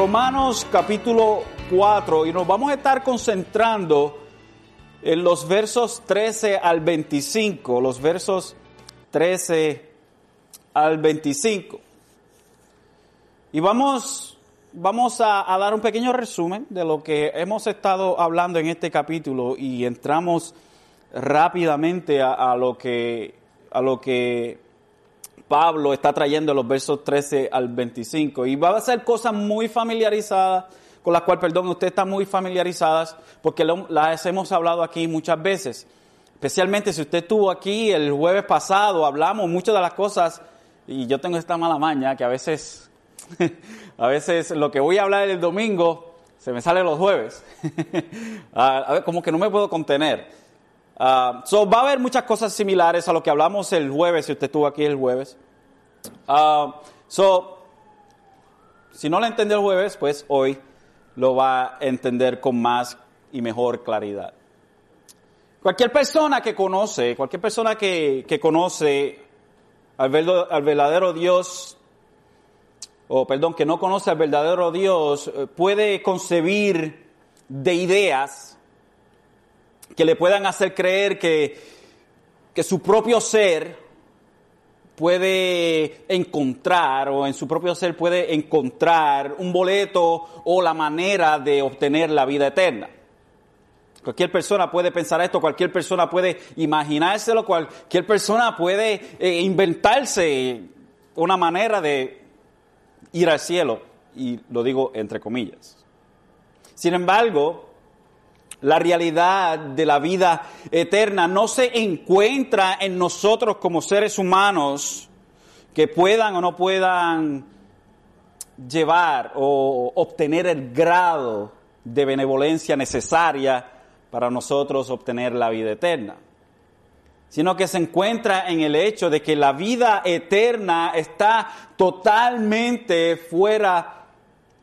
Romanos capítulo 4 y nos vamos a estar concentrando en los versos 13 al 25, los versos 13 al 25. Y vamos, vamos a, dar un pequeño resumen de lo que hemos estado hablando en este capítulo y entramos rápidamente a lo que, a lo que Pablo está trayendo los versos 13 al 25. Y va a ser cosas muy familiarizadas, con las cuales, perdón, usted está muy familiarizadas, porque las hemos hablado aquí muchas veces. Especialmente si usted estuvo aquí el jueves pasado, hablamos muchas de las cosas, y yo tengo esta mala maña que a veces, a veces lo que voy a hablar el domingo se me sale los jueves. Como que no me puedo contener. Ah, so, va a haber muchas cosas similares a lo que hablamos el jueves, si usted estuvo aquí el jueves. Ah, so, si no lo entendió el jueves, pues hoy lo va a entender con más y mejor claridad. Cualquier persona que conoce, cualquier persona que, que conoce al, verdo- al verdadero Dios, o perdón, que no conoce al verdadero Dios, eh, puede concebir de ideas que le puedan hacer creer que, que su propio ser puede encontrar o en su propio ser puede encontrar un boleto o la manera de obtener la vida eterna. Cualquier persona puede pensar esto, cualquier persona puede imaginárselo, cualquier persona puede eh, inventarse una manera de ir al cielo, y lo digo entre comillas. Sin embargo, la realidad de la vida eterna no se encuentra en nosotros como seres humanos que puedan o no puedan llevar o obtener el grado de benevolencia necesaria para nosotros obtener la vida eterna, sino que se encuentra en el hecho de que la vida eterna está totalmente fuera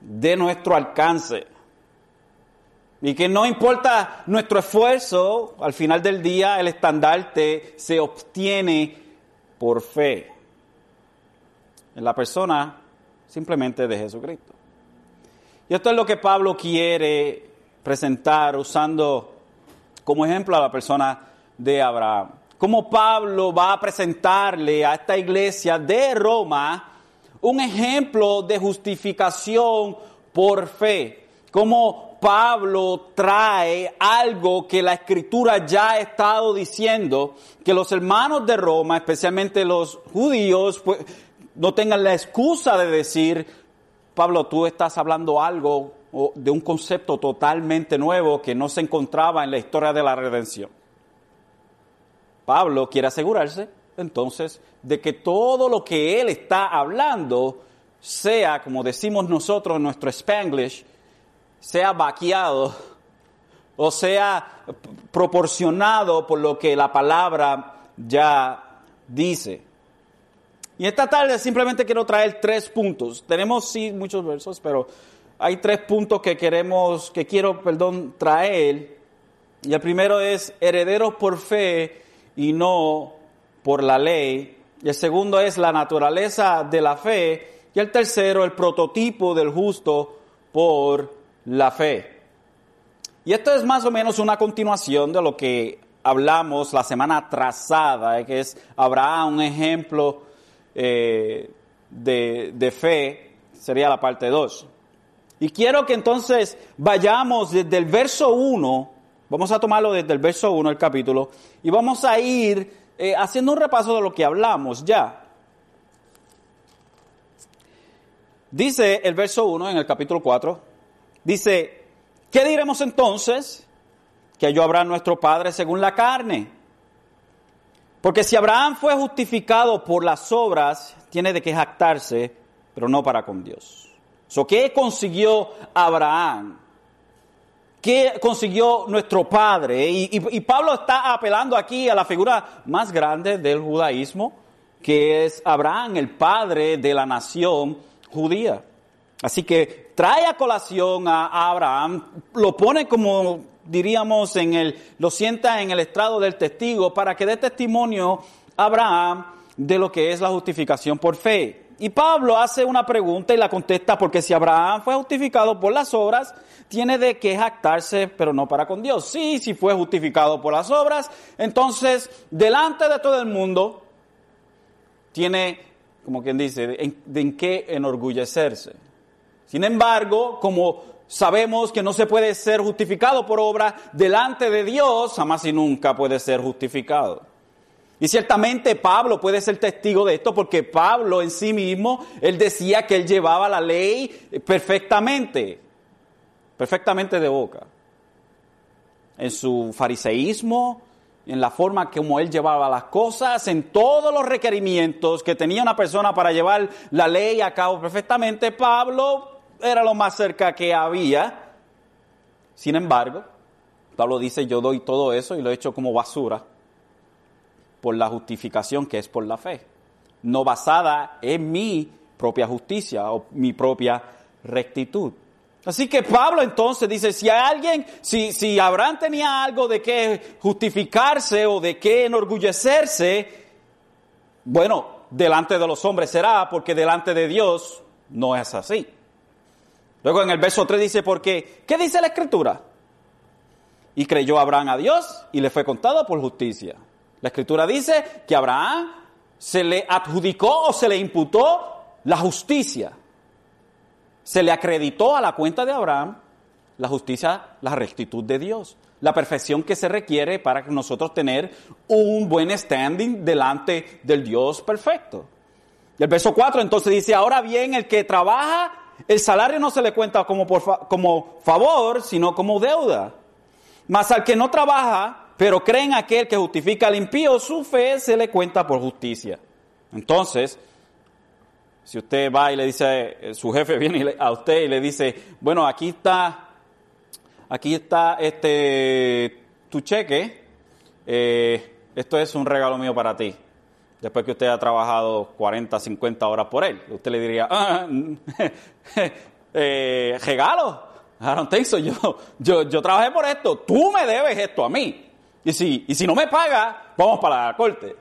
de nuestro alcance. Y que no importa nuestro esfuerzo, al final del día el estandarte se obtiene por fe en la persona simplemente de Jesucristo. Y esto es lo que Pablo quiere presentar usando como ejemplo a la persona de Abraham. Cómo Pablo va a presentarle a esta iglesia de Roma un ejemplo de justificación por fe. Cómo Pablo trae algo que la escritura ya ha estado diciendo, que los hermanos de Roma, especialmente los judíos, pues, no tengan la excusa de decir, Pablo, tú estás hablando algo de un concepto totalmente nuevo que no se encontraba en la historia de la redención. Pablo quiere asegurarse entonces de que todo lo que él está hablando sea, como decimos nosotros en nuestro Spanglish, sea vaqueado o sea proporcionado por lo que la palabra ya dice. Y esta tarde simplemente quiero traer tres puntos. Tenemos sí muchos versos, pero hay tres puntos que queremos, que quiero, perdón, traer. Y el primero es herederos por fe y no por la ley. Y el segundo es la naturaleza de la fe. Y el tercero, el prototipo del justo por la fe. Y esto es más o menos una continuación de lo que hablamos la semana trazada, que es Abraham, un ejemplo eh, de, de fe, sería la parte 2. Y quiero que entonces vayamos desde el verso 1, vamos a tomarlo desde el verso 1 del capítulo, y vamos a ir eh, haciendo un repaso de lo que hablamos ya. Dice el verso 1 en el capítulo 4, dice, ¿qué diremos entonces? Que yo Abraham nuestro Padre según la carne. Porque si Abraham fue justificado por las obras, tiene de qué jactarse, pero no para con Dios. So, ¿Qué consiguió Abraham? ¿Qué consiguió nuestro padre? Y Pablo está apelando aquí a la figura más grande del judaísmo, que es Abraham, el padre de la nación judía. Así que trae a colación a Abraham, lo pone como diríamos en el, lo sienta en el estrado del testigo para que dé testimonio a Abraham de lo que es la justificación por fe. Y Pablo hace una pregunta y la contesta porque si Abraham fue justificado por las obras, tiene de qué jactarse, pero no para con Dios. Sí, si fue justificado por las obras, entonces delante de todo el mundo tiene, como quien dice, de en qué enorgullecerse. Sin embargo, como sabemos que no se puede ser justificado por obra delante de Dios, jamás y nunca puede ser justificado. Y ciertamente Pablo puede ser testigo de esto porque Pablo en sí mismo, él decía que él llevaba la ley perfectamente, perfectamente de boca. En su fariseísmo, en la forma como él llevaba las cosas, en todos los requerimientos que tenía una persona para llevar la ley a cabo perfectamente, Pablo era lo más cerca que había. Sin embargo, Pablo dice, yo doy todo eso y lo he hecho como basura por la justificación que es por la fe, no basada en mi propia justicia o mi propia rectitud. Así que Pablo entonces dice, si alguien, si, si Abraham tenía algo de que justificarse o de que enorgullecerse, bueno, delante de los hombres será, porque delante de Dios no es así. Luego en el verso 3 dice, porque, ¿qué dice la escritura? Y creyó Abraham a Dios y le fue contado por justicia. La escritura dice que Abraham se le adjudicó o se le imputó la justicia. Se le acreditó a la cuenta de Abraham la justicia, la rectitud de Dios, la perfección que se requiere para nosotros tener un buen standing delante del Dios perfecto. Y el verso 4 entonces dice, ahora bien, el que trabaja, el salario no se le cuenta como, por como favor, sino como deuda. Mas al que no trabaja, pero creen aquel que justifica al impío, su fe se le cuenta por justicia. Entonces, si usted va y le dice, eh, su jefe viene a usted y le dice, bueno, aquí está, aquí está este, tu cheque, eh, esto es un regalo mío para ti. Después que usted ha trabajado 40, 50 horas por él, usted le diría, ah, eh, regalo, I don't think so. Yo, yo, yo trabajé por esto, tú me debes esto a mí. Y si, y si no me paga, vamos para la corte.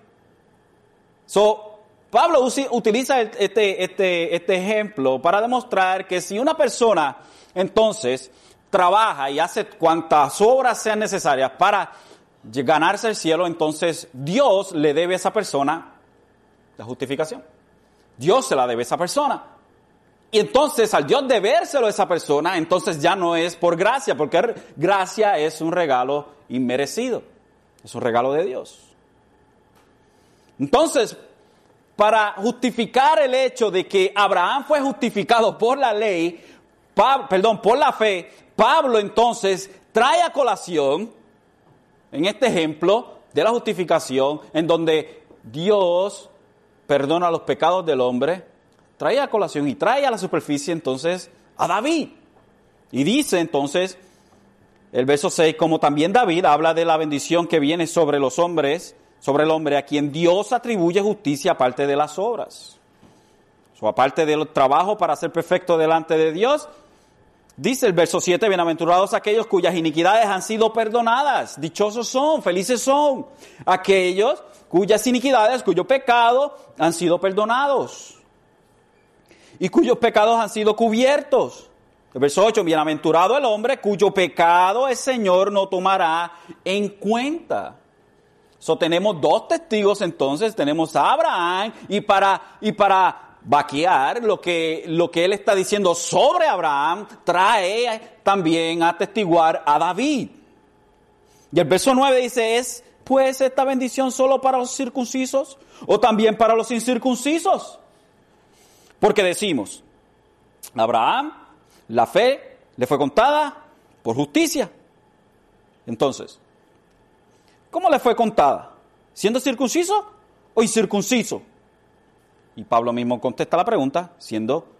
So, Pablo utiliza este, este, este ejemplo para demostrar que si una persona entonces trabaja y hace cuantas obras sean necesarias para ganarse el cielo, entonces Dios le debe a esa persona la justificación. Dios se la debe a esa persona. Y entonces al Dios debérselo a esa persona, entonces ya no es por gracia, porque gracia es un regalo inmerecido. Es un regalo de Dios. Entonces, para justificar el hecho de que Abraham fue justificado por la ley, perdón, por la fe, Pablo entonces trae a colación, en este ejemplo de la justificación, en donde Dios perdona los pecados del hombre, trae a colación y trae a la superficie entonces a David. Y dice entonces el verso 6, como también David habla de la bendición que viene sobre los hombres, sobre el hombre a quien Dios atribuye justicia aparte de las obras. O aparte del trabajo para ser perfecto delante de Dios, dice el verso 7, bienaventurados aquellos cuyas iniquidades han sido perdonadas, dichosos son, felices son, aquellos cuyas iniquidades, cuyo pecado han sido perdonados y cuyos pecados han sido cubiertos. El verso 8, bienaventurado el hombre cuyo pecado el Señor no tomará en cuenta. So, tenemos dos testigos entonces, tenemos a Abraham y para, y para vaquear lo que, lo que él está diciendo sobre Abraham, trae también a testiguar a David. Y el verso 9 dice, ¿es pues esta bendición solo para los circuncisos o también para los incircuncisos? Porque decimos, Abraham la fe le fue contada por justicia. Entonces, ¿cómo le fue contada? ¿Siendo circunciso o incircunciso? Y Pablo mismo contesta la pregunta, siendo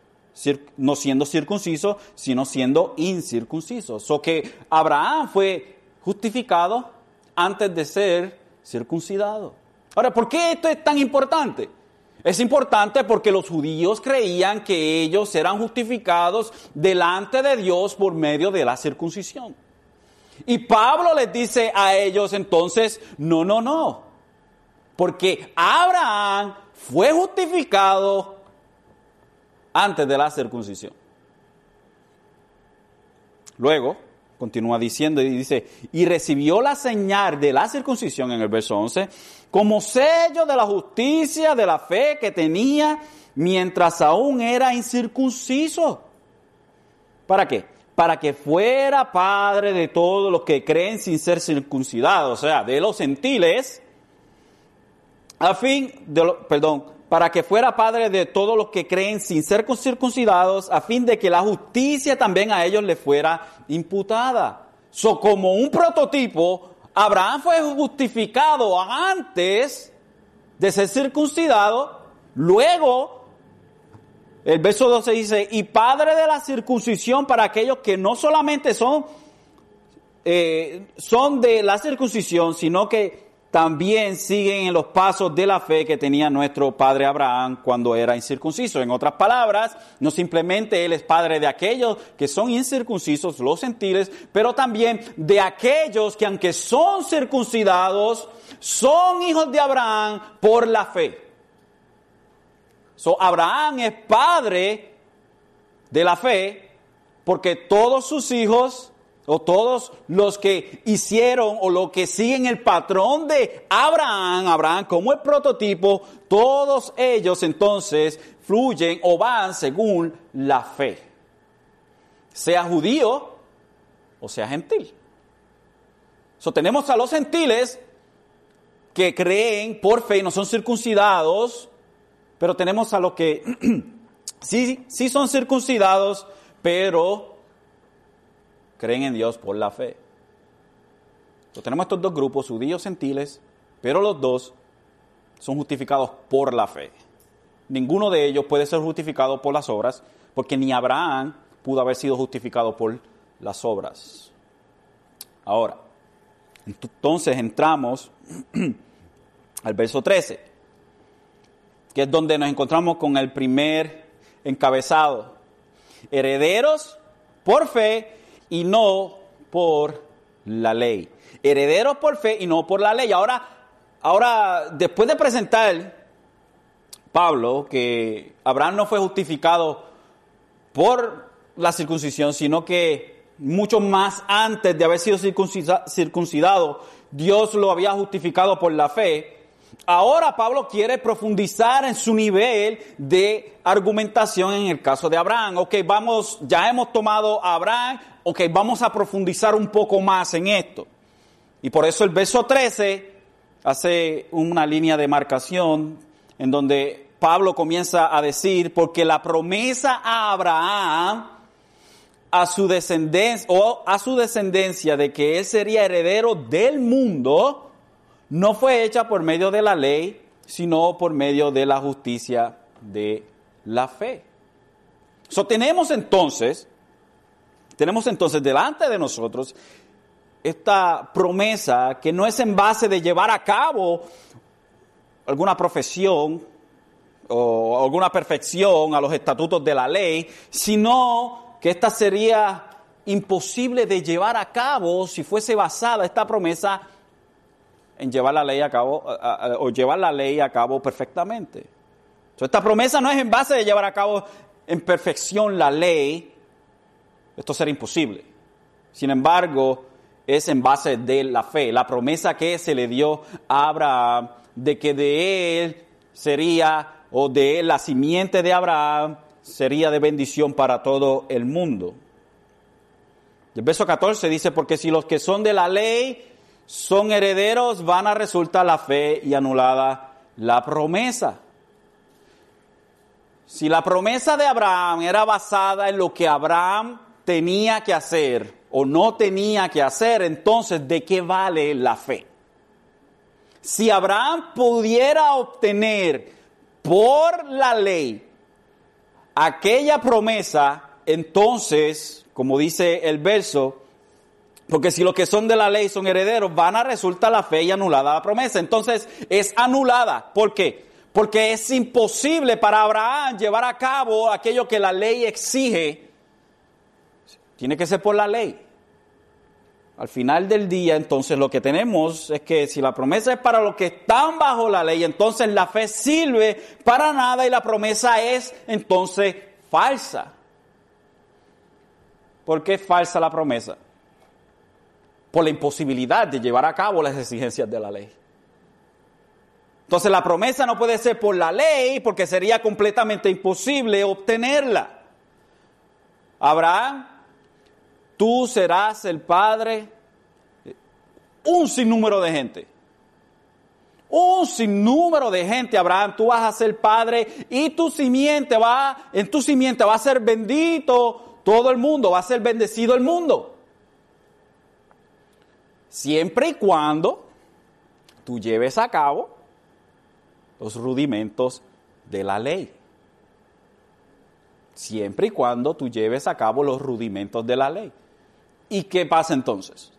no siendo circunciso, sino siendo incircunciso. So que Abraham fue justificado antes de ser circuncidado. Ahora, ¿por qué esto es tan importante? Es importante porque los judíos creían que ellos eran justificados delante de Dios por medio de la circuncisión. Y Pablo les dice a ellos entonces, no, no, no, porque Abraham fue justificado antes de la circuncisión. Luego, continúa diciendo y dice, y recibió la señal de la circuncisión en el verso 11 como sello de la justicia, de la fe que tenía mientras aún era incircunciso. ¿Para qué? Para que fuera padre de todos los que creen sin ser circuncidados, o sea, de los gentiles, a fin de, perdón, para que fuera padre de todos los que creen sin ser circuncidados, a fin de que la justicia también a ellos le fuera imputada. So, como un prototipo, Abraham fue justificado antes de ser circuncidado, luego el verso 12 dice, y padre de la circuncisión para aquellos que no solamente son, eh, son de la circuncisión, sino que también siguen en los pasos de la fe que tenía nuestro padre Abraham cuando era incircunciso. En otras palabras, no simplemente él es padre de aquellos que son incircuncisos, los gentiles, pero también de aquellos que aunque son circuncidados, son hijos de Abraham por la fe. So, Abraham es padre de la fe porque todos sus hijos o todos los que hicieron o los que siguen el patrón de Abraham, Abraham como el prototipo, todos ellos entonces fluyen o van según la fe. Sea judío o sea gentil. So, tenemos a los gentiles que creen por fe y no son circuncidados, pero tenemos a los que sí, sí son circuncidados, pero creen en Dios por la fe. Entonces, tenemos estos dos grupos, judíos gentiles, pero los dos son justificados por la fe. Ninguno de ellos puede ser justificado por las obras, porque ni Abraham pudo haber sido justificado por las obras. Ahora, entonces entramos al verso 13 que es donde nos encontramos con el primer encabezado. Herederos por fe y no por la ley. Herederos por fe y no por la ley. Ahora, ahora después de presentar Pablo que Abraham no fue justificado por la circuncisión, sino que mucho más antes de haber sido circuncidado, Dios lo había justificado por la fe. Ahora Pablo quiere profundizar en su nivel de argumentación en el caso de Abraham. Ok, vamos, ya hemos tomado a Abraham, ok, vamos a profundizar un poco más en esto. Y por eso el verso 13 hace una línea de marcación en donde Pablo comienza a decir, porque la promesa a Abraham, a su descendencia, o a su descendencia de que él sería heredero del mundo, no fue hecha por medio de la ley, sino por medio de la justicia de la fe. So, tenemos entonces, tenemos entonces delante de nosotros esta promesa que no es en base de llevar a cabo alguna profesión o alguna perfección a los estatutos de la ley, sino que esta sería imposible de llevar a cabo si fuese basada esta promesa en llevar la ley a cabo o llevar la ley a cabo perfectamente. esta promesa no es en base de llevar a cabo en perfección la ley. Esto será imposible. Sin embargo, es en base de la fe, la promesa que se le dio a Abraham de que de él sería o de él la simiente de Abraham sería de bendición para todo el mundo. El verso 14 dice, porque si los que son de la ley son herederos, van a resultar la fe y anulada la promesa. Si la promesa de Abraham era basada en lo que Abraham tenía que hacer o no tenía que hacer, entonces ¿de qué vale la fe? Si Abraham pudiera obtener por la ley aquella promesa, entonces, como dice el verso, porque si los que son de la ley son herederos, van a resultar la fe y anulada la promesa. Entonces es anulada. ¿Por qué? Porque es imposible para Abraham llevar a cabo aquello que la ley exige. Tiene que ser por la ley. Al final del día, entonces lo que tenemos es que si la promesa es para los que están bajo la ley, entonces la fe sirve para nada y la promesa es entonces falsa. ¿Por qué es falsa la promesa? Por la imposibilidad de llevar a cabo las exigencias de la ley. Entonces la promesa no puede ser por la ley porque sería completamente imposible obtenerla. Abraham, tú serás el padre un sinnúmero de gente. Un sinnúmero de gente, Abraham, tú vas a ser padre y tu simiente va, en tu simiente va a ser bendito todo el mundo, va a ser bendecido el mundo. Siempre y cuando tú lleves a cabo los rudimentos de la ley. Siempre y cuando tú lleves a cabo los rudimentos de la ley. ¿Y qué pasa entonces?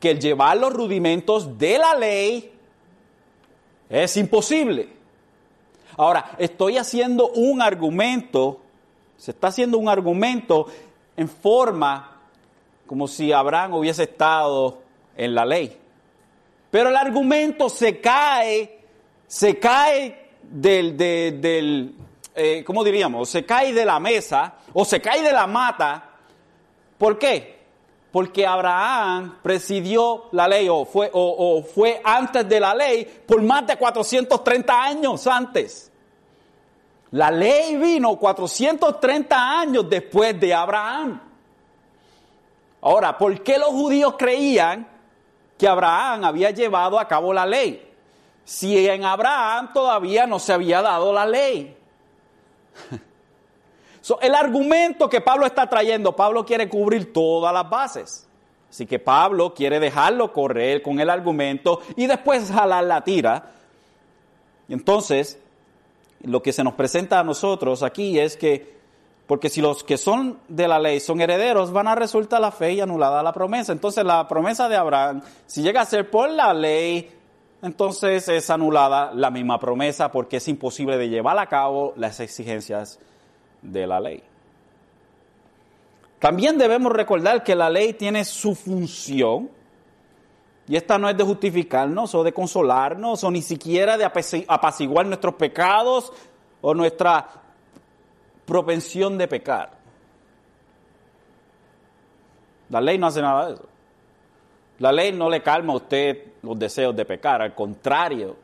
Que el llevar los rudimentos de la ley es imposible. Ahora, estoy haciendo un argumento, se está haciendo un argumento en forma como si Abraham hubiese estado en la ley. Pero el argumento se cae se cae del, del eh, ¿cómo diríamos? Se cae de la mesa o se cae de la mata. ¿Por qué? Porque Abraham presidió la ley o fue, o, fue antes de la ley por más de 430 años antes. La ley vino 430 años después de Abraham. Ahora, ¿por qué los judíos creían Abraham había llevado a cabo la ley? si en Abraham todavía no se había dado la ley. el argumento que Pablo está trayendo, Pablo quiere cubrir todas las bases. Así que Pablo quiere dejarlo correr con el argumento y después jalar la tira. Entonces, lo que se nos presenta a nosotros aquí es que, porque si los que son de la ley son herederos, van a resultar la fe y anulada la promesa. Entonces la promesa de Abraham, si llega a ser por la ley, entonces es anulada la misma promesa porque es imposible de llevar a cabo las exigencias de la ley. También debemos recordar que la ley tiene su función, y esta no es de justificarnos o de consolarnos o ni siquiera de apaciguar nuestros pecados o nuestra propensión de pecar. La ley no hace nada de eso. La ley no le calma a usted los deseos de pecar, al contrario,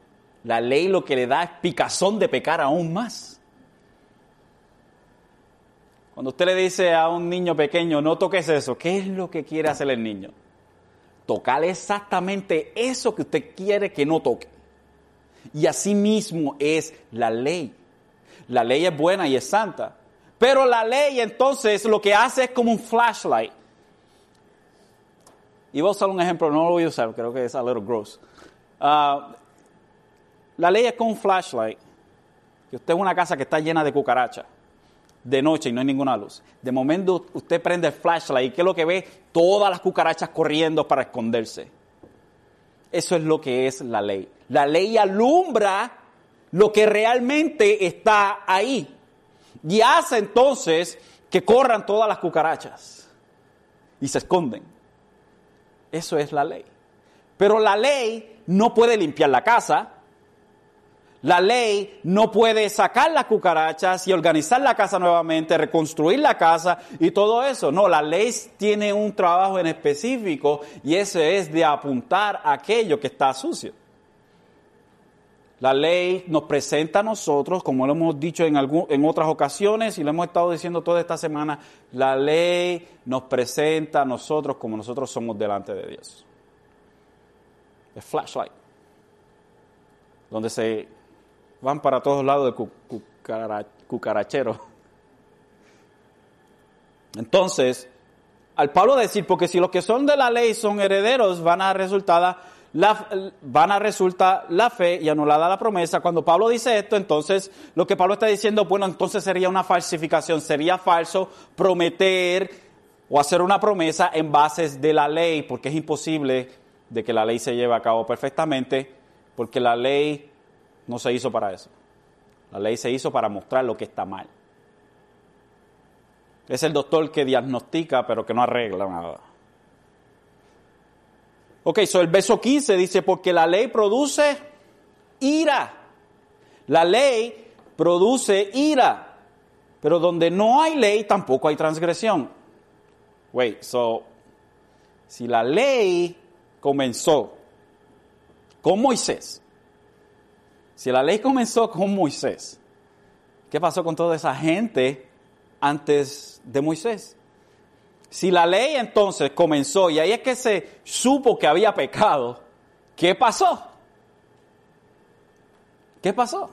la ley lo que le da es picazón de pecar aún más. Cuando usted le dice a un niño pequeño, no toques eso, ¿qué es lo que quiere hacer el niño? Tocar exactamente eso que usted quiere que no toque. Y así mismo es la ley. La ley es buena y es santa. Pero la ley entonces lo que hace es como un flashlight. Y voy a usar un ejemplo, no lo voy a usar, creo que es a little gross. Ah, la ley es con un flashlight. Que usted es una casa que está llena de cucarachas de noche y no hay ninguna luz. De momento usted prende el flashlight y ¿qué es lo que ve? Todas las cucarachas corriendo para esconderse. Eso es lo que es la ley. La ley alumbra lo que realmente está ahí. Y hace entonces que corran todas las cucarachas y se esconden. Eso es la ley. Pero la ley no puede limpiar la casa. La ley no puede sacar las cucarachas y organizar la casa nuevamente, reconstruir la casa y todo eso. No, la ley tiene un trabajo en específico y ese es de apuntar aquello que está sucio. La ley nos presenta a nosotros, como lo hemos dicho en, en otras ocasiones y lo hemos estado diciendo toda esta semana, la ley nos presenta a nosotros como nosotros somos delante de Dios. El flashlight, donde se van para todos lados de cucarachero. Entonces, al Pablo decir, porque si los que son de la ley son herederos, van a resultar la, van a resultar la fe y anulada la promesa. Cuando Pablo dice esto, entonces lo que Pablo está diciendo, bueno, entonces sería una falsificación, sería falso prometer o hacer una promesa en bases de la ley, porque es imposible de que la ley se lleve a cabo perfectamente, porque la ley no se hizo para eso. La ley se hizo para mostrar lo que está mal. Es el doctor que diagnostica, pero que no arregla nada. Ok, so el verso 15 dice, porque la ley produce ira. La ley produce ira. Pero donde no hay ley, tampoco hay transgresión. Wait, so, si la ley comenzó con Moisés, si la ley comenzó con Moisés, ¿qué pasó con toda esa gente antes de Moisés? Si la ley entonces comenzó y ahí es que se supo que había pecado, ¿qué pasó? ¿Qué pasó?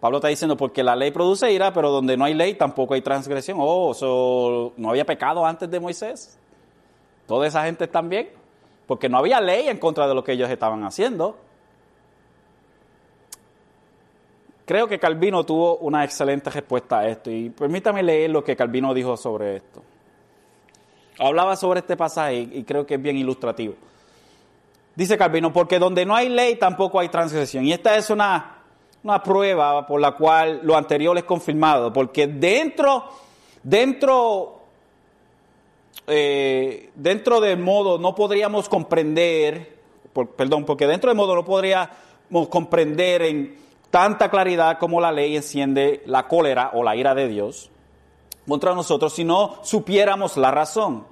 Pablo está diciendo, porque la ley produce ira, pero donde no hay ley tampoco hay transgresión. Oh, ¿no había pecado antes de Moisés? ¿Toda esa gente también? Porque no había ley en contra de lo que ellos estaban haciendo. Creo que Calvino tuvo una excelente respuesta a esto y permítame leer lo que Calvino dijo sobre esto. Hablaba sobre este pasaje y creo que es bien ilustrativo. Dice Calvino, porque donde no hay ley tampoco hay transgresión. Y esta es una una prueba por la cual lo anterior es confirmado, porque dentro, dentro, eh, dentro del modo no podríamos comprender, perdón, porque dentro del modo no podríamos comprender en tanta claridad como la ley enciende la cólera o la ira de Dios contra nosotros si no supiéramos la razón.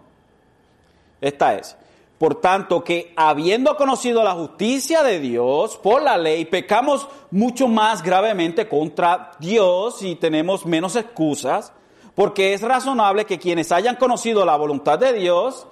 Esta es, por tanto, que habiendo conocido la justicia de Dios por la ley, pecamos mucho más gravemente contra Dios y tenemos menos excusas, porque es razonable que quienes hayan conocido la voluntad de Dios,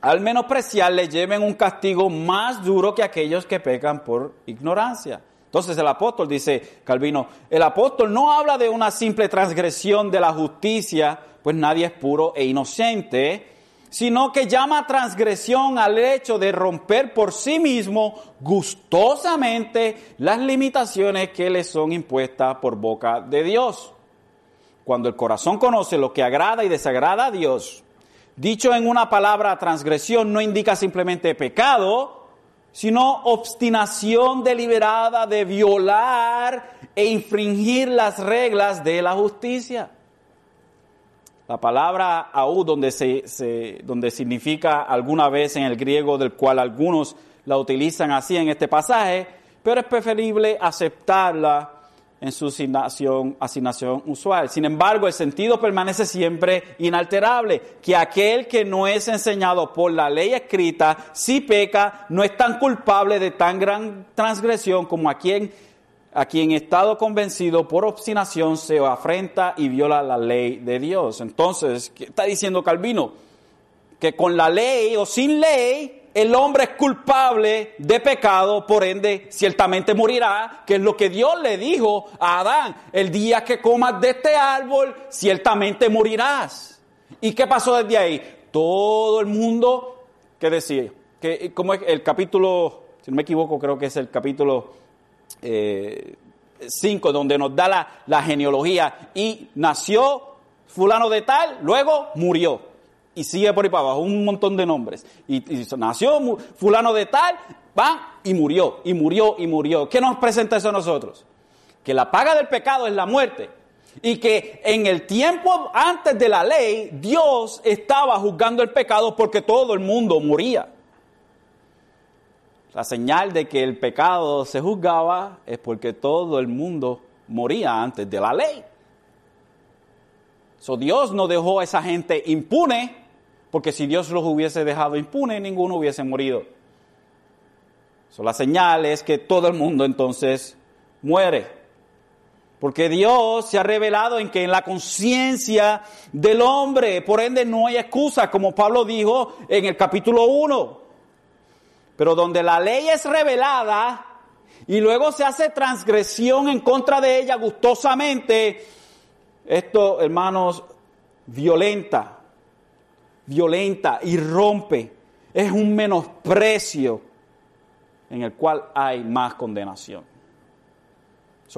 al menospreciar, le lleven un castigo más duro que aquellos que pecan por ignorancia. Entonces el apóstol dice, Calvino, el apóstol no habla de una simple transgresión de la justicia, pues nadie es puro e inocente, sino que llama transgresión al hecho de romper por sí mismo gustosamente las limitaciones que le son impuestas por boca de Dios. Cuando el corazón conoce lo que agrada y desagrada a Dios, dicho en una palabra transgresión no indica simplemente pecado, sino obstinación deliberada de violar e infringir las reglas de la justicia. La palabra aú, donde, se, donde significa alguna vez en el griego, del cual algunos la utilizan así en este pasaje, pero es preferible aceptarla en su asignación, asignación usual. Sin embargo, el sentido permanece siempre inalterable, que aquel que no es enseñado por la ley escrita, si peca, no es tan culpable de tan gran transgresión como a quien a quien estado convencido por obstinación se afrenta y viola la ley de Dios. Entonces, ¿qué está diciendo Calvino? Que con la ley o sin ley, el hombre es culpable de pecado, por ende, ciertamente morirá, que es lo que Dios le dijo a Adán, el día que comas de este árbol, ciertamente morirás. ¿Y qué pasó desde ahí? Todo el mundo, ¿qué decía? Que, como es el capítulo, si no me equivoco, creo que es el capítulo 5, eh, donde nos da la, genealogía, y nació fulano de tal, luego murió. Y sigue por ahí para abajo, un montón de nombres. Y, nació fulano de tal, va y murió, y murió, y murió. ¿Qué nos presenta eso a nosotros? Que la paga del pecado es la muerte. Y que en el tiempo antes de la ley, Dios estaba juzgando el pecado porque todo el mundo moría. La señal de que el pecado se juzgaba es porque todo el mundo moría antes de la ley. So, Dios no dejó a esa gente impune, porque si Dios los hubiese dejado impune, ninguno hubiese morido. So, la señal es que todo el mundo entonces muere. Porque Dios se ha revelado en que en la conciencia del hombre, por ende no hay excusa, como Pablo dijo en el capítulo 1. Pero donde la ley es revelada y luego se hace transgresión en contra de ella gustosamente, esto, hermanos, violenta, violenta y rompe. Es un menosprecio en el cual hay más condenación.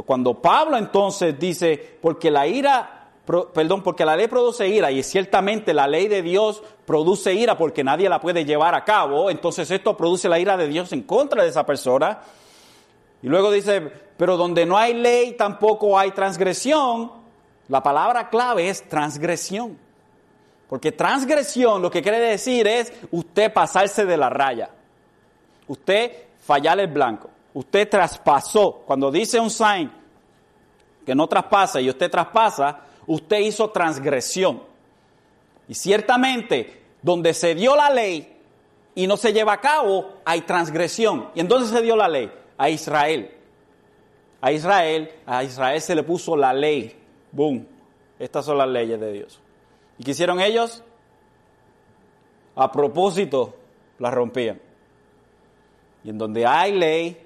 cuando Pablo entonces dice, porque la ira perdón, porque la ley produce ira y ciertamente la ley de Dios produce ira porque nadie la puede llevar a cabo, entonces esto produce la ira de Dios en contra de esa persona. Y luego dice, pero donde no hay ley tampoco hay transgresión. La palabra clave es transgresión. Porque transgresión lo que quiere decir es usted pasarse de la raya. Usted fallar el blanco. Usted traspasó. Cuando dice un sign, que no traspasa y usted traspasa, usted hizo transgresión. Y ciertamente, donde se dio la ley y no se lleva a cabo, hay transgresión. ¿Y entonces se dio la ley? A Israel. A Israel, a Israel se le puso la ley. Boom. Estas son las leyes de Dios. ¿Y qué hicieron ellos? A propósito, las rompían. Y en donde hay ley,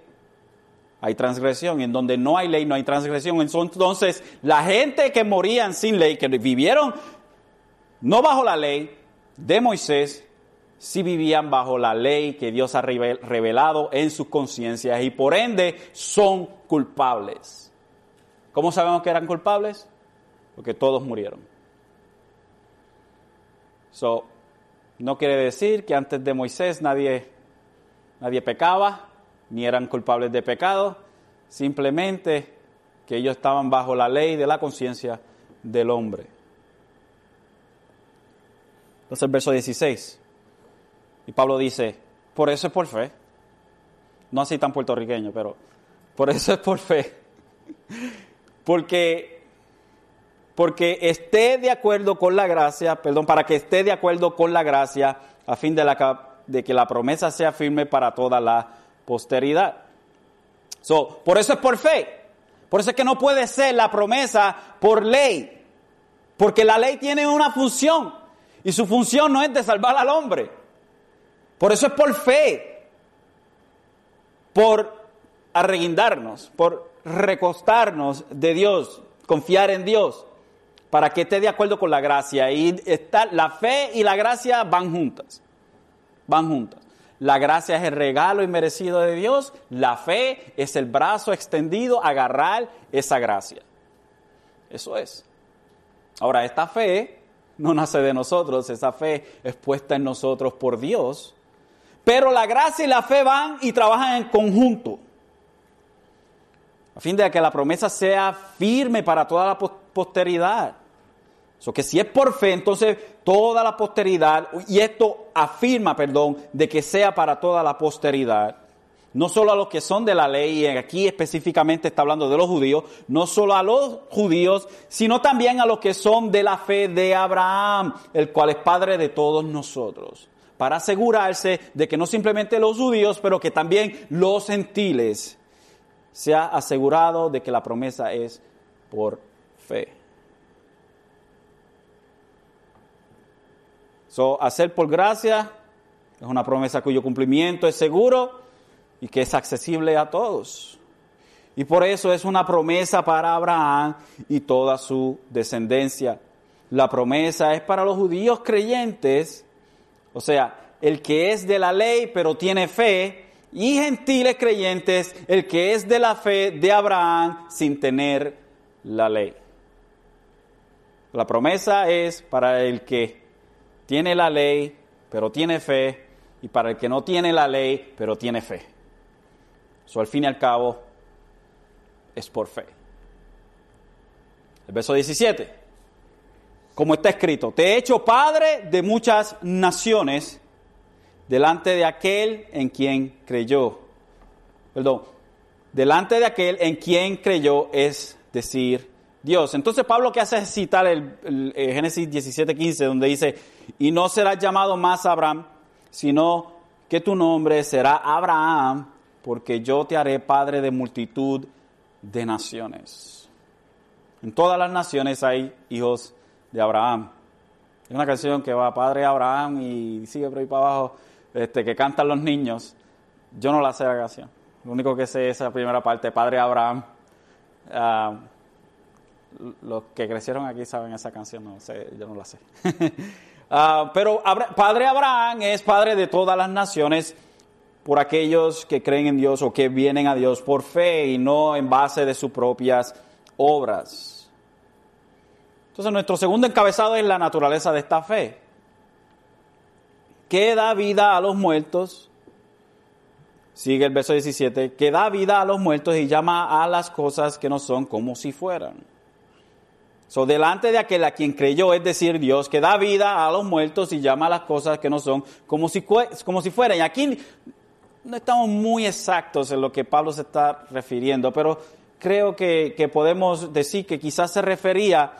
hay transgresión. Y en donde no hay ley, no hay transgresión. Entonces, la gente que morían sin ley, que vivieron no bajo la ley de Moisés, sí vivían bajo la ley que Dios ha revelado en sus conciencias y por ende son culpables. ¿Cómo sabemos que eran culpables? Porque todos murieron. So, no quiere decir que antes de Moisés nadie, nadie pecaba, ni eran culpables de pecado, simplemente que ellos estaban bajo la ley de la conciencia del hombre. Entonces el verso 16. Y Pablo dice, por eso es por fe. No así tan puertorriqueño, pero por eso es por fe. Porque, porque esté de acuerdo con la gracia, perdón, para que esté de acuerdo con la gracia, a fin de, la, de que la promesa sea firme para toda la posteridad. So, por eso es por fe. Por eso es que no puede ser la promesa por ley. Porque la ley tiene una función. Y su función no es de salvar al hombre. Por eso es por fe. Por arreguindarnos, por recostarnos de Dios, confiar en Dios, para que esté de acuerdo con la gracia. Y está, la fe y la gracia van juntas. Van juntas. La gracia es el regalo inmerecido de Dios, la fe es el brazo extendido a agarrar esa gracia. Eso es. Ahora, esta fe no nace de nosotros, esa fe es puesta en nosotros por Dios, pero la gracia y la fe van y trabajan en conjunto, a fin de que la promesa sea firme para toda la posteridad. So que si es por fe, entonces toda la posteridad, y esto afirma, perdón, de que sea para toda la posteridad, no solo a los que son de la ley, y aquí específicamente está hablando de los judíos, no solo a los judíos, sino también a los que son de la fe de Abraham, el cual es padre de todos nosotros, para asegurarse de que no simplemente los judíos, pero que también los gentiles, sea asegurado de que la promesa es por fe. Hacer por gracia es una promesa cuyo cumplimiento es seguro y que es accesible a todos. Y por eso es una promesa para Abraham y toda su descendencia. La promesa es para los judíos creyentes, o sea, el que es de la ley pero tiene fe, y gentiles creyentes, el que es de la fe de Abraham sin tener la ley. La promesa es para el que tiene la ley, pero tiene fe, y para el que no tiene la ley, pero tiene fe. Eso al fin y al cabo es por fe. El verso 17. Como está escrito, te he hecho padre de muchas naciones delante de aquel en quien creyó. Perdón, delante de aquel en quien creyó es decir Dios. Entonces Pablo que hace es citar el, Génesis 17, 15, donde dice, y no serás llamado más Abraham, sino que tu nombre será Abraham, porque yo te haré padre de multitud de naciones. En todas las naciones hay hijos de Abraham. Es una canción que va Padre Abraham y sigue por ahí para abajo, este, que cantan los niños. Yo no la sé la canción. Lo único que sé es la primera parte, Padre Abraham. Ah, los que crecieron aquí saben esa canción, no sé, yo no la sé. Ah, pero Padre Abraham es padre de todas las naciones por aquellos que creen en Dios o que vienen a Dios por fe y no en base de sus propias obras. Entonces nuestro segundo encabezado es la naturaleza de esta fe. Que da vida a los muertos, sigue el verso 17, que da vida a los muertos y llama a las cosas que no son como si fueran. So, delante de aquel a quien creyó, es decir, Dios, que da vida a los muertos y llama a las cosas que no son como si, como si fueran. Y aquí no estamos muy exactos en lo que Pablo se está refiriendo, pero creo que, que podemos decir que quizás se refería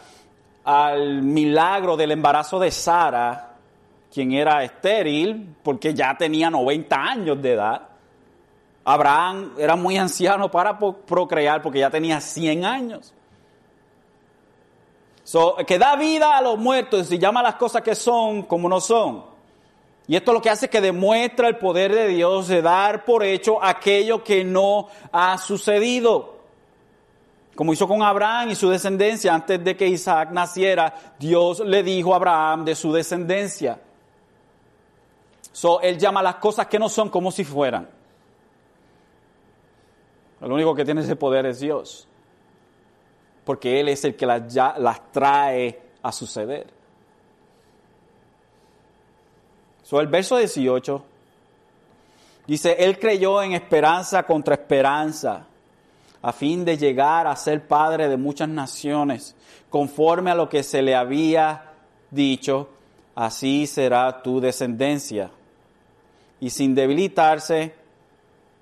al milagro del embarazo de Sara, quien era estéril porque ya tenía 90 años de edad. Abraham era muy anciano para procrear porque ya tenía 100 años. Que da vida a los muertos y llama las cosas que son como no son. Y esto lo que hace es que demuestra el poder de Dios de dar por hecho aquello que no ha sucedido como hizo con Abraham y su descendencia, antes de que Isaac naciera, Dios le dijo a Abraham de su descendencia. So, él llama las cosas que no son como si fueran. El único que tiene ese poder es Dios, porque Él es el que las, las trae a suceder. So, el verso 18 dice, Él creyó en esperanza contra esperanza a fin de llegar a ser padre de muchas naciones, conforme a lo que se le había dicho, así será tu descendencia. Y sin debilitarse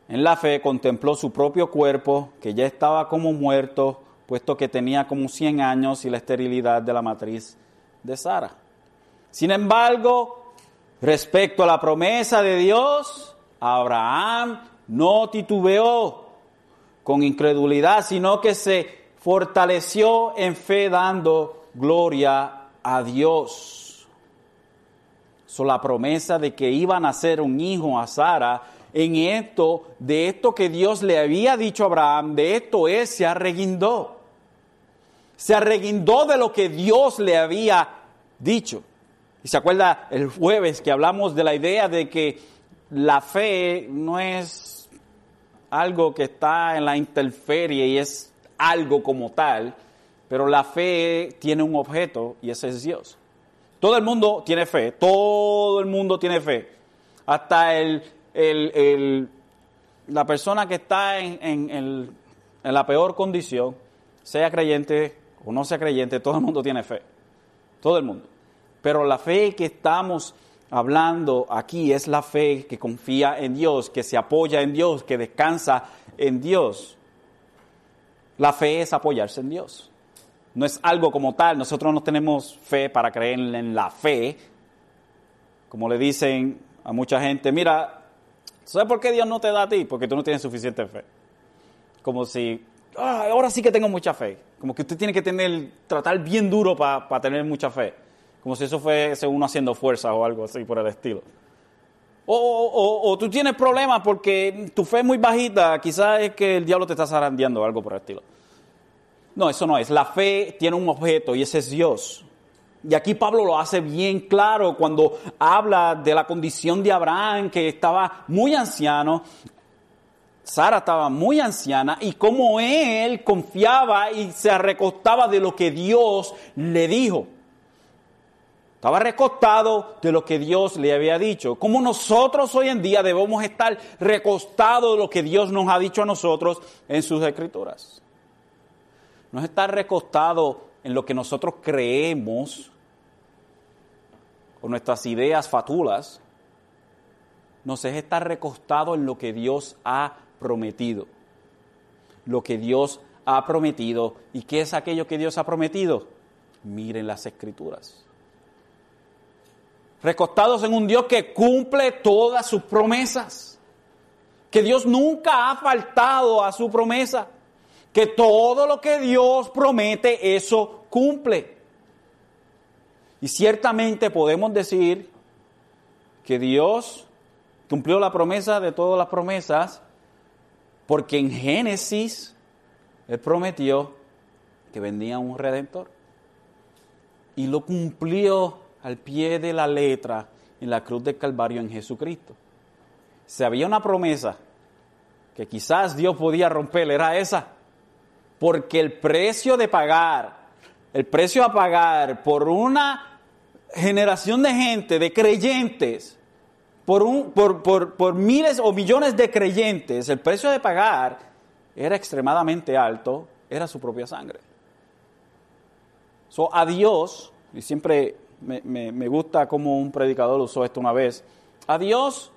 en la fe, contempló su propio cuerpo, que ya estaba como muerto, puesto que tenía como 100 años y la esterilidad de la matriz de Sara. Sin embargo, respecto a la promesa de Dios, Abraham no titubeó con incredulidad, sino que se fortaleció en fe dando gloria a Dios. So, la promesa de que iban a ser un hijo a Sara, en esto, de esto que Dios le había dicho a Abraham, de esto él se arreguindó. Se arreguindó de lo que Dios le había dicho. Y se acuerda el jueves que hablamos de la idea de que la fe no es algo que está en la interferia y es algo como tal, pero la fe tiene un objeto y ese es Dios. Todo el mundo tiene fe, todo el mundo tiene fe. Hasta el, el, la persona que está en, en, en la peor condición, sea creyente o no sea creyente, todo el mundo tiene fe. Todo el mundo. Pero la fe que estamos hablando aquí es la fe que confía en Dios, que se apoya en Dios, que descansa en Dios. La fe es apoyarse en Dios. No es algo como tal. Nosotros no tenemos fe para creer en la fe. Como le dicen a mucha gente, mira, ¿sabes por qué Dios no te da a ti? Porque tú no tienes suficiente fe. Como si, ah, ahora sí que tengo mucha fe. Como que usted tiene que tener, tratar bien duro para tener mucha fe como si eso fuese uno haciendo fuerza o algo así por el estilo. O, tú tienes problemas porque tu fe es muy bajita, quizás es que el diablo te está zarandeando o algo por el estilo. No, eso no es. La fe tiene un objeto y ese es Dios. Y aquí Pablo lo hace bien claro cuando habla de la condición de Abraham, que estaba muy anciano, Sara estaba muy anciana y cómo él confiaba y se recostaba de lo que Dios le dijo. Estaba recostado de lo que Dios le había dicho. Como nosotros hoy en día debemos estar recostados de lo que Dios nos ha dicho a nosotros en sus escrituras. No es estar recostado en lo que nosotros creemos o nuestras ideas fatulas. No es estar recostado en lo que Dios ha prometido. Lo que Dios ha prometido. ¿Y qué es aquello que Dios ha prometido? Miren las escrituras recostados en un Dios que cumple todas sus promesas, que Dios nunca ha faltado a su promesa, que todo lo que Dios promete, eso cumple. Y ciertamente podemos decir que Dios cumplió la promesa de todas las promesas, porque en Génesis Él prometió que vendía un redentor. Y lo cumplió al pie de la letra en la cruz del Calvario en Jesucristo. Si había una promesa que quizás Dios podía romper, era esa. Porque el precio de pagar, el precio a pagar por una generación de gente, de creyentes, por, un, por, por, miles o millones de creyentes, el precio de pagar era extremadamente alto, era su propia sangre. So, a Dios, y siempre me, gusta como un predicador usó esto una vez. A Dios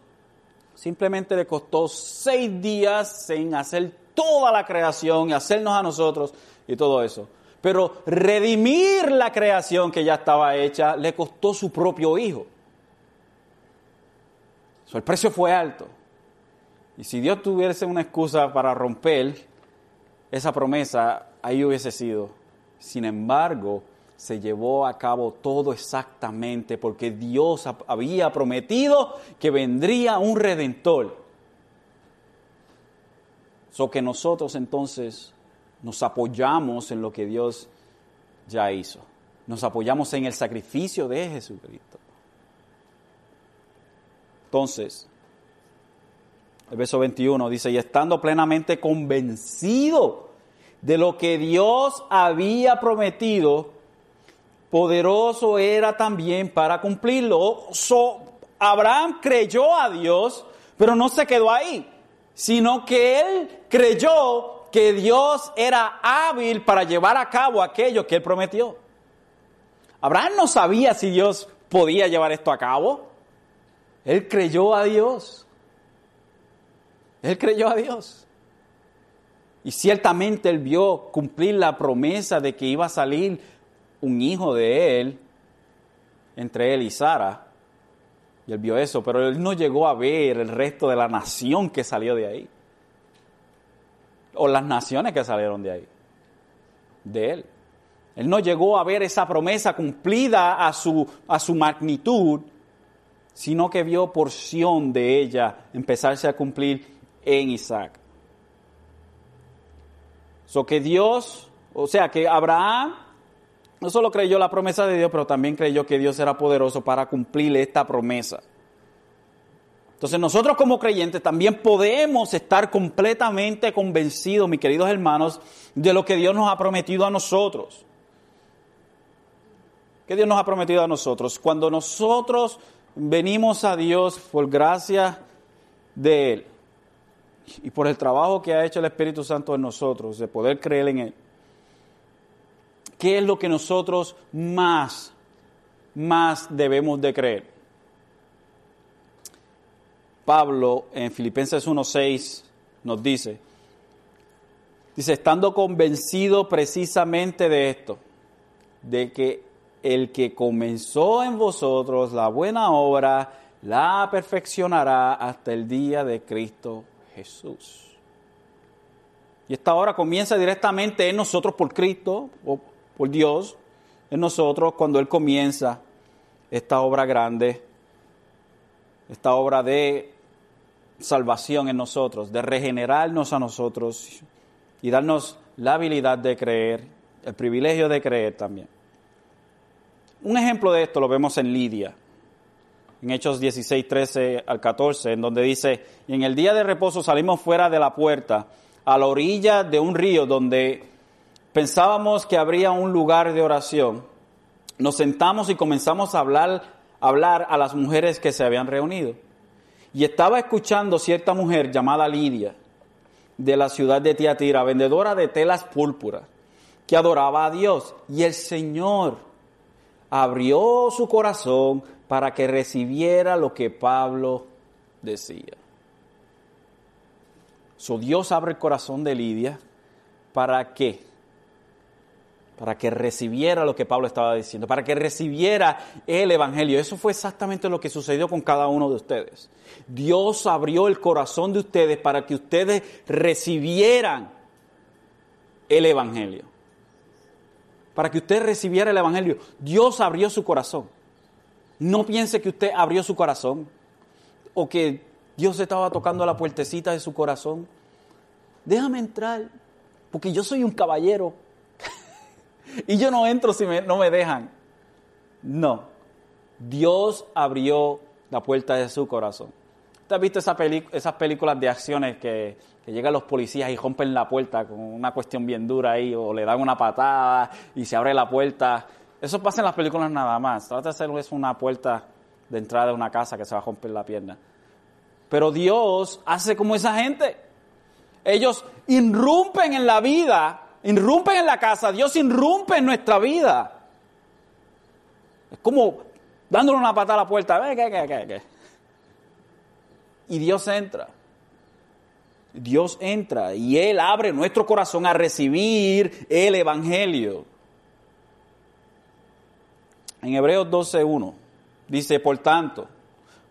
simplemente le costó seis días en hacer toda la creación y hacernos a nosotros y todo eso. Pero redimir la creación que ya estaba hecha le costó su propio hijo. El precio fue alto. Y si Dios tuviese una excusa para romper esa promesa, ahí hubiese sido. Sin embargo, se llevó a cabo todo exactamente porque Dios había prometido que vendría un redentor. So que nosotros entonces nos apoyamos en lo que Dios ya hizo. Nos apoyamos en el sacrificio de Jesucristo. Entonces, el verso 21 dice, y estando plenamente convencido de lo que Dios había prometido, poderoso era también para cumplirlo. Abraham creyó a Dios, pero no se quedó ahí, sino que él creyó que Dios era hábil para llevar a cabo aquello que él prometió. Abraham no sabía si Dios podía llevar esto a cabo. Él creyó a Dios. Él creyó a Dios. Y ciertamente él vio cumplir la promesa de que iba a salir un hijo de él, entre él y Sara. Y él vio eso, pero él no llegó a ver el resto de la nación que salió de ahí. O las naciones que salieron de ahí. De él. Él no llegó a ver esa promesa cumplida a su, a su magnitud, sino que vio porción de ella empezarse a cumplir en Isaac. So que Dios, o sea que Abraham no solo creyó la promesa de Dios, pero también creyó que Dios era poderoso para cumplir esta promesa. Entonces nosotros como creyentes también podemos estar completamente convencidos, mis queridos hermanos, de lo que Dios nos ha prometido a nosotros. ¿Qué Dios nos ha prometido a nosotros? Cuando nosotros venimos a Dios por gracia de Él y por el trabajo que ha hecho el Espíritu Santo en nosotros, de poder creer en Él, ¿Qué es lo que nosotros más, más debemos de creer? Pablo en Filipenses 1.6 nos dice, dice, estando convencido precisamente de esto, de que el que comenzó en vosotros la buena obra, la perfeccionará hasta el día de Cristo Jesús. Y esta obra comienza directamente en nosotros por Cristo, por Dios en nosotros cuando Él comienza esta obra grande, esta obra de salvación en nosotros, de regenerarnos a nosotros y darnos la habilidad de creer, el privilegio de creer también. Un ejemplo de esto lo vemos en Lidia, en Hechos 16, 13 al 14, en donde dice, y en el día de reposo salimos fuera de la puerta, a la orilla de un río donde pensábamos que habría un lugar de oración, nos sentamos y comenzamos a hablar, hablar a las mujeres que se habían reunido. Y estaba escuchando cierta mujer llamada Lidia, de la ciudad de Tiatira, vendedora de telas púrpuras, que adoraba a Dios. Y el Señor abrió su corazón para que recibiera lo que Pablo decía. So Dios abre el corazón de Lidia para que para que recibiera lo que Pablo estaba diciendo, para que recibiera el Evangelio. Eso fue exactamente lo que sucedió con cada uno de ustedes. Dios abrió el corazón de ustedes para que ustedes recibieran el Evangelio. Para que usted recibiera el Evangelio. Dios abrió su corazón. No piense que usted abrió su corazón o que Dios estaba tocando la puertecita de su corazón. Déjame entrar, porque yo soy un caballero y yo no entro si no me dejan. No. Dios abrió la puerta de su corazón. ¿Usted ha visto esas películas de acciones que, llegan los policías y rompen la puerta con una cuestión bien dura ahí o le dan una patada y se abre la puerta? Eso pasa en las películas nada más. Trata de hacer una puerta de entrada de una casa que se va a romper la pierna. Pero Dios hace como esa gente. Ellos irrumpen en la vida irrumpen en la casa, Dios irrumpe en nuestra vida. Es como dándole una patada a la puerta, ¿qué, qué, qué, qué? Y Dios entra. Dios entra y Él abre nuestro corazón a recibir el Evangelio. En Hebreos 12.1 dice, por tanto,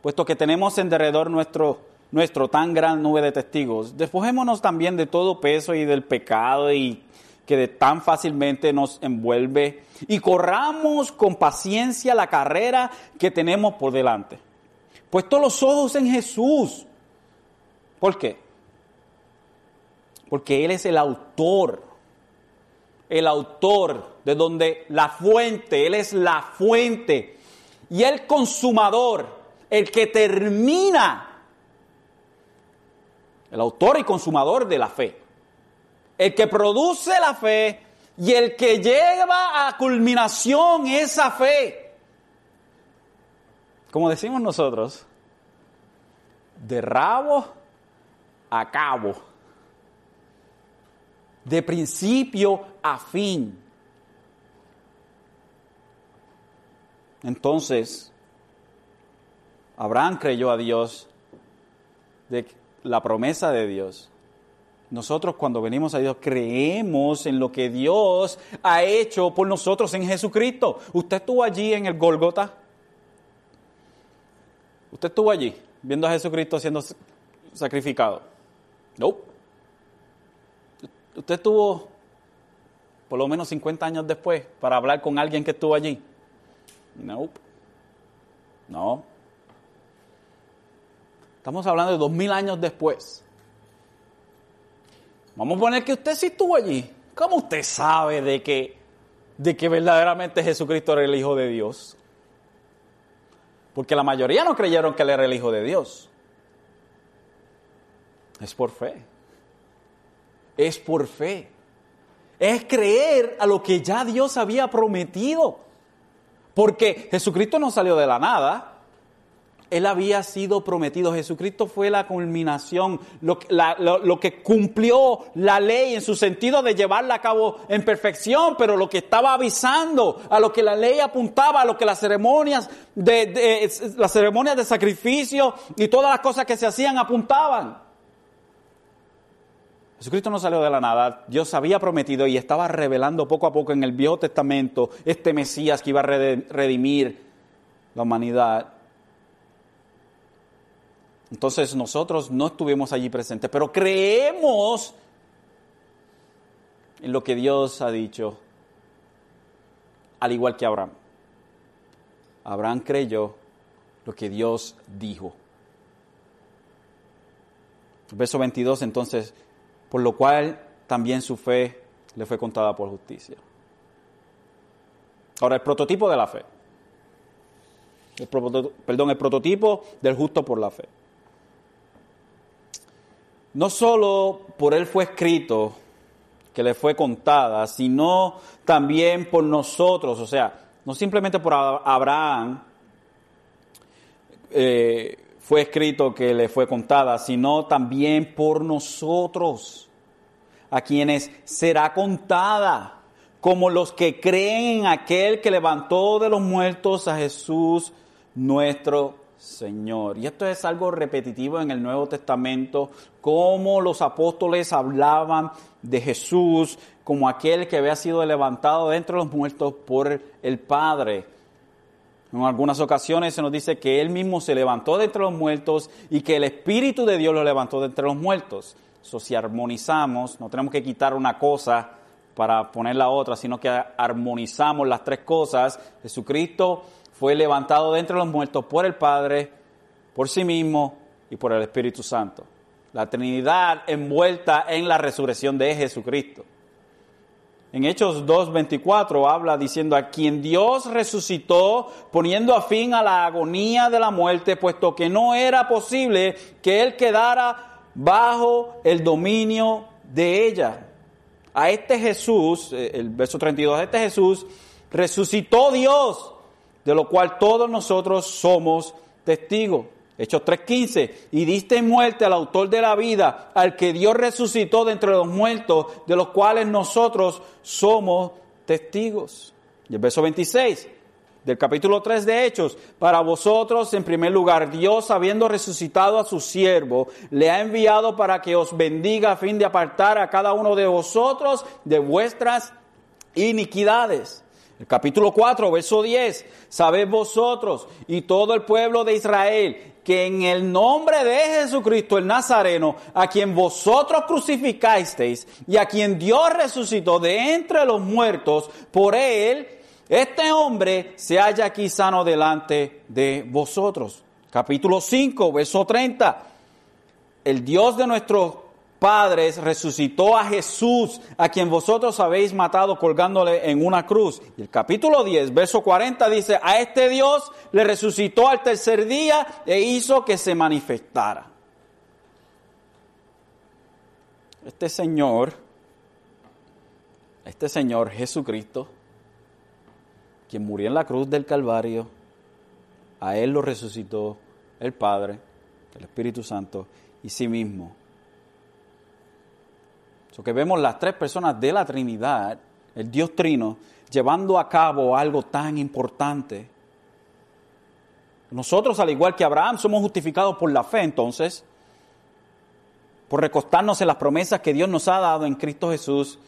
puesto que tenemos en derredor nuestro, nuestro tan gran nube de testigos, despojémonos también de todo peso y del pecado y que tan fácilmente nos envuelve y corramos con paciencia la carrera que tenemos por delante. Puesto los ojos en Jesús. ¿Por qué? Porque Él es el autor, el autor de donde la fuente, Él es la fuente y el consumador, el que termina, el autor y consumador de la fe, el que produce la fe y el que lleva a culminación esa fe. Como decimos nosotros, de rabo a cabo, de principio a fin. Entonces, Abraham creyó a Dios de la promesa de Dios. Nosotros cuando venimos a Dios creemos en lo que Dios ha hecho por nosotros en Jesucristo. Usted estuvo allí en el Golgota. Usted estuvo allí viendo a Jesucristo siendo sacrificado. No. Usted estuvo por lo menos 50 años después para hablar con alguien que estuvo allí. No. No. Estamos hablando de dos mil años después. Vamos a poner que usted sí estuvo allí. ¿Cómo usted sabe de que, de que verdaderamente Jesucristo era el Hijo de Dios? Porque la mayoría no creyeron que Él era el Hijo de Dios. Es por fe. Es por fe. Es creer a lo que ya Dios había prometido. Porque Jesucristo no salió de la nada. Él había sido prometido. Jesucristo fue la culminación, lo, que cumplió la ley en su sentido de llevarla a cabo en perfección, pero lo que estaba avisando, a lo que la ley apuntaba, a lo que las ceremonias de, las ceremonias de sacrificio y todas las cosas que se hacían apuntaban. Jesucristo no salió de la nada, Dios había prometido y estaba revelando poco a poco en el Viejo Testamento este Mesías que iba a redimir la humanidad. Entonces nosotros no estuvimos allí presentes, pero creemos en lo que Dios ha dicho, al igual que Abraham. Abraham creyó lo que Dios dijo. Verso 22 entonces por lo cual también su fe le fue contada por justicia. Ahora, el prototipo de la fe. perdón, el prototipo del justo por la fe. No solo por él fue escrito, que le fue contada, sino también por nosotros, o sea, no simplemente por Abraham, eh, fue escrito que le fue contada, sino también por nosotros, a quienes será contada, como los que creen en aquel que levantó de los muertos a Jesús nuestro Señor. Y esto es algo repetitivo en el Nuevo Testamento, como los apóstoles hablaban de Jesús como aquel que había sido levantado de entre los muertos por el Padre. En algunas ocasiones se nos dice que Él mismo se levantó de entre los muertos y que el Espíritu de Dios lo levantó de entre los muertos. Eso si armonizamos, no tenemos que quitar una cosa para poner la otra, sino que armonizamos las tres cosas. Jesucristo fue levantado de entre los muertos por el Padre, por sí mismo y por el Espíritu Santo. La Trinidad envuelta en la resurrección de Jesucristo. En Hechos 2.24 habla diciendo a quien Dios resucitó poniendo a fin a la agonía de la muerte, puesto que no era posible que él quedara bajo el dominio de ella. A este Jesús, eh, el verso 32, a este Jesús resucitó Dios, de lo cual todos nosotros somos testigos. Hechos 3.15, y diste muerte al autor de la vida, al que Dios resucitó de entre los muertos, de los cuales nosotros somos testigos. Y el verso 26, del capítulo 3 de Hechos, para vosotros, en primer lugar, Dios, habiendo resucitado a su siervo, le ha enviado para que os bendiga a fin de apartar a cada uno de vosotros de vuestras iniquidades. El capítulo 4, verso 10, sabed vosotros y todo el pueblo de Israel que en el nombre de Jesucristo el Nazareno, a quien vosotros crucificasteis y a quien Dios resucitó de entre los muertos, por él, este hombre se halla aquí sano delante de vosotros. Capítulo 5, verso 30. El Dios de nuestros padres resucitó a Jesús, a quien vosotros habéis matado colgándole en una cruz. Y el capítulo 10, verso 40 dice, a este Dios le resucitó al tercer día e hizo que se manifestara. Este Señor, este Señor Jesucristo, quien murió en la cruz del Calvario, a Él lo resucitó el Padre, el Espíritu Santo y sí mismo que vemos las tres personas de la Trinidad, el Dios Trino, llevando a cabo algo tan importante. Nosotros, al igual que Abraham, somos justificados por la fe, entonces, por recostarnos en las promesas que Dios nos ha dado en Cristo Jesús,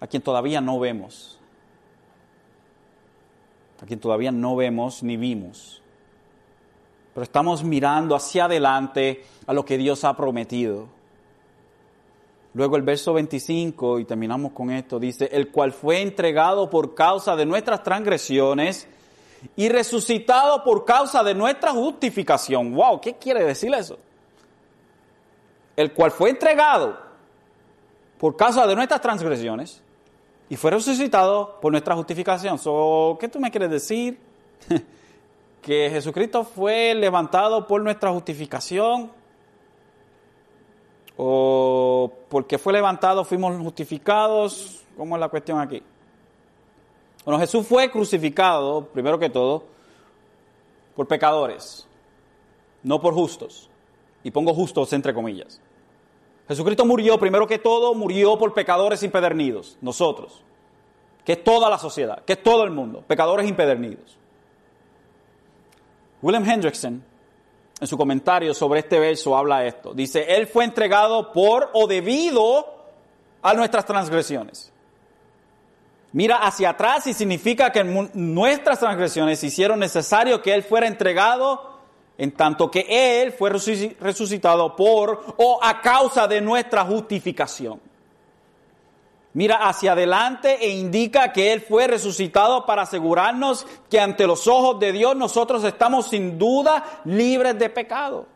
a quien todavía no vemos, a quien todavía no vemos ni vimos, pero estamos mirando hacia adelante a lo que Dios ha prometido. Luego el verso 25, y terminamos con esto, dice, el cual fue entregado por causa de nuestras transgresiones y resucitado por causa de nuestra justificación. ¡Wow! ¿Qué quiere decir eso? El cual fue entregado por causa de nuestras transgresiones y fue resucitado por nuestra justificación. ¿Qué tú me quieres decir? que Jesucristo fue levantado por nuestra justificación o porque fue levantado fuimos justificados. ¿Cómo es la cuestión aquí? Bueno, Jesús fue crucificado, primero que todo, por pecadores, no por justos. Y pongo justos entre comillas. Jesucristo murió, primero que todo, murió por pecadores impedernidos, nosotros, que es toda la sociedad, que es todo el mundo, pecadores impedernidos. William Hendrickson en su comentario sobre este verso habla esto. Dice, Él fue entregado por o debido a nuestras transgresiones. Mira hacia atrás y significa que nuestras transgresiones hicieron necesario que Él fuera entregado en tanto que Él fue resucitado por o a causa de nuestra justificación mira hacia adelante e indica que Él fue resucitado para asegurarnos que ante los ojos de Dios nosotros estamos sin duda libres de pecado.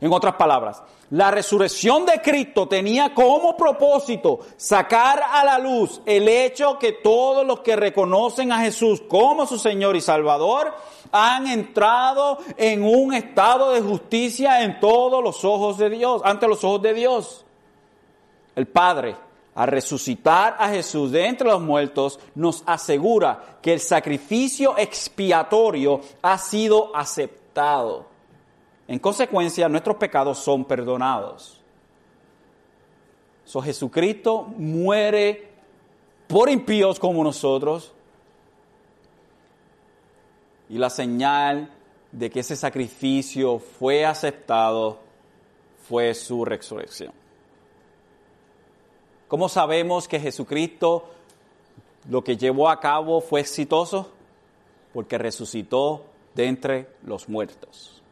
En otras palabras, la resurrección de Cristo tenía como propósito sacar a la luz el hecho que todos los que reconocen a Jesús como su Señor y Salvador han entrado en un estado de justicia en todos los ojos de Dios, ante los ojos de Dios. El Padre a resucitar a Jesús de entre los muertos, nos asegura que el sacrificio expiatorio ha sido aceptado. En consecuencia, nuestros pecados son perdonados. So, Jesucristo muere por impíos como nosotros. Y la señal de que ese sacrificio fue aceptado fue su resurrección. ¿Cómo sabemos que Jesucristo lo que llevó a cabo fue exitoso? Porque resucitó de entre los muertos.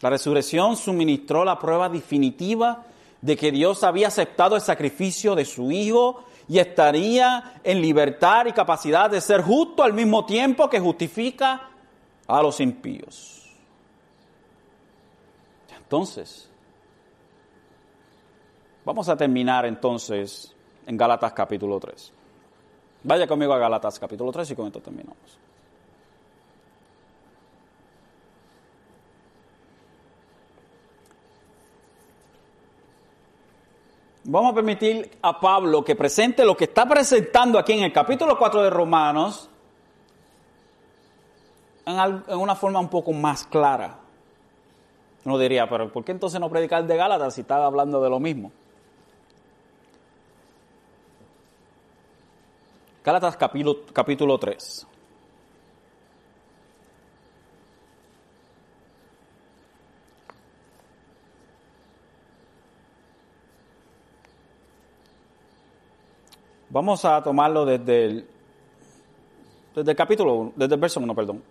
La resurrección suministró la prueba definitiva de que Dios había aceptado el sacrificio de su Hijo y estaría en libertad y capacidad de ser justo al mismo tiempo que justifica a los impíos. Entonces, Vamos a terminar entonces en Gálatas capítulo 3. Vaya conmigo a Gálatas capítulo 3 y con esto terminamos. Vamos a permitir a Pablo que presente lo que está presentando aquí en el capítulo 4 de Romanos en, una forma un poco más clara. Uno diría, pero ¿por qué entonces no predicar de Gálatas si estaba hablando de lo mismo? Gálatas capítulo, capítulo 3. Vamos a tomarlo desde el, desde capítulo, desde el verso 1, perdón.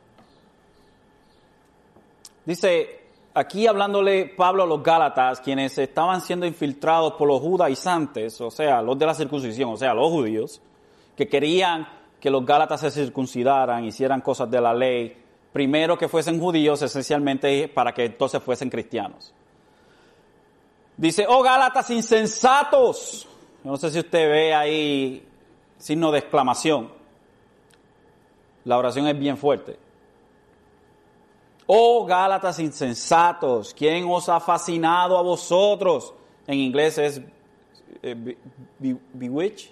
Dice, aquí hablándole Pablo a los Gálatas, quienes estaban siendo infiltrados por los judaizantes, o sea, los de la circuncisión, o sea, los judíos, que querían que los Gálatas se circuncidaran, hicieran cosas de la ley, primero que fuesen judíos, esencialmente para que entonces fuesen cristianos. Dice, oh Gálatas insensatos, no sé si usted ve ahí signo de exclamación. La oración es bien fuerte. Oh Gálatas insensatos, ¿quién os ha fascinado a vosotros? En inglés es eh, bewitch,